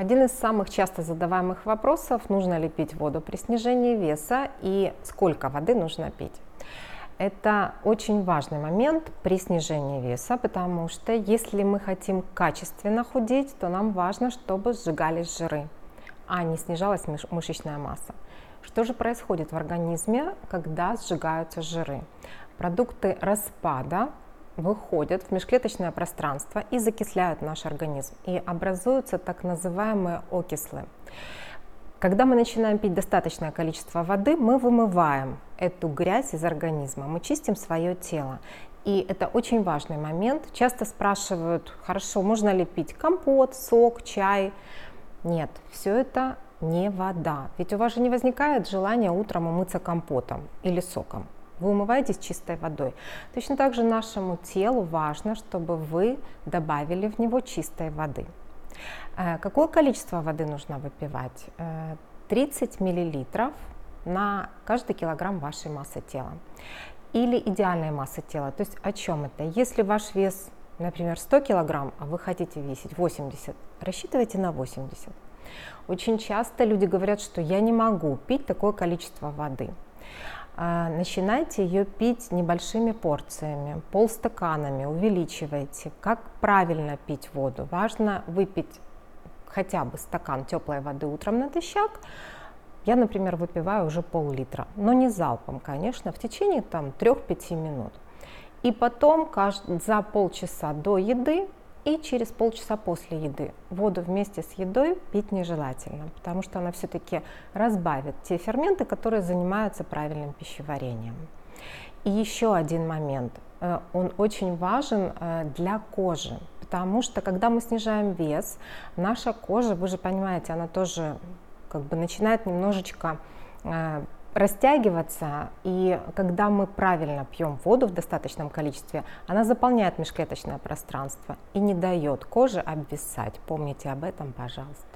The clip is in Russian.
Один из самых часто задаваемых вопросов, нужно ли пить воду при снижении веса и сколько воды нужно пить. Это очень важный момент при снижении веса, потому что если мы хотим качественно худеть, то нам важно, чтобы сжигались жиры, а не снижалась мышечная масса. Что же происходит в организме, когда сжигаются жиры? Продукты распада выходят в межклеточное пространство и закисляют наш организм. И образуются так называемые окислы. Когда мы начинаем пить достаточное количество воды, мы вымываем эту грязь из организма, мы чистим свое тело. И это очень важный момент. Часто спрашивают, хорошо, можно ли пить компот, сок, чай? Нет, все это не вода. Ведь у вас же не возникает желания утром умыться компотом или соком. Вы умываетесь чистой водой. Точно так же нашему телу важно, чтобы вы добавили в него чистой воды. Э, какое количество воды нужно выпивать? 30 э, миллилитров на каждый килограмм вашей массы тела или идеальной массы тела. То есть о чем это? Если ваш вес, например, 100 килограмм, а вы хотите весить 80, рассчитывайте на 80. Очень часто люди говорят, что я не могу пить такое количество воды. А, начинайте ее пить небольшими порциями, полстаканами, увеличивайте. Как правильно пить воду? Важно выпить хотя бы стакан теплой воды утром натощак. Я, например, выпиваю уже пол-литра, но не залпом, конечно, в течение там 3-5 минут. И потом за полчаса до еды и через полчаса после еды. Воду вместе с едой пить нежелательно, потому что она все-таки разбавит те ферменты, которые занимаются правильным пищеварением. И еще один момент, э, он очень важен э, для кожи, потому что когда мы снижаем вес, наша кожа, вы же понимаете, она тоже как бы начинает немножечко э, растягиваться, и когда мы правильно пьем воду в достаточном количестве, она заполняет межклеточное пространство и не дает коже обвисать. Помните об этом, пожалуйста.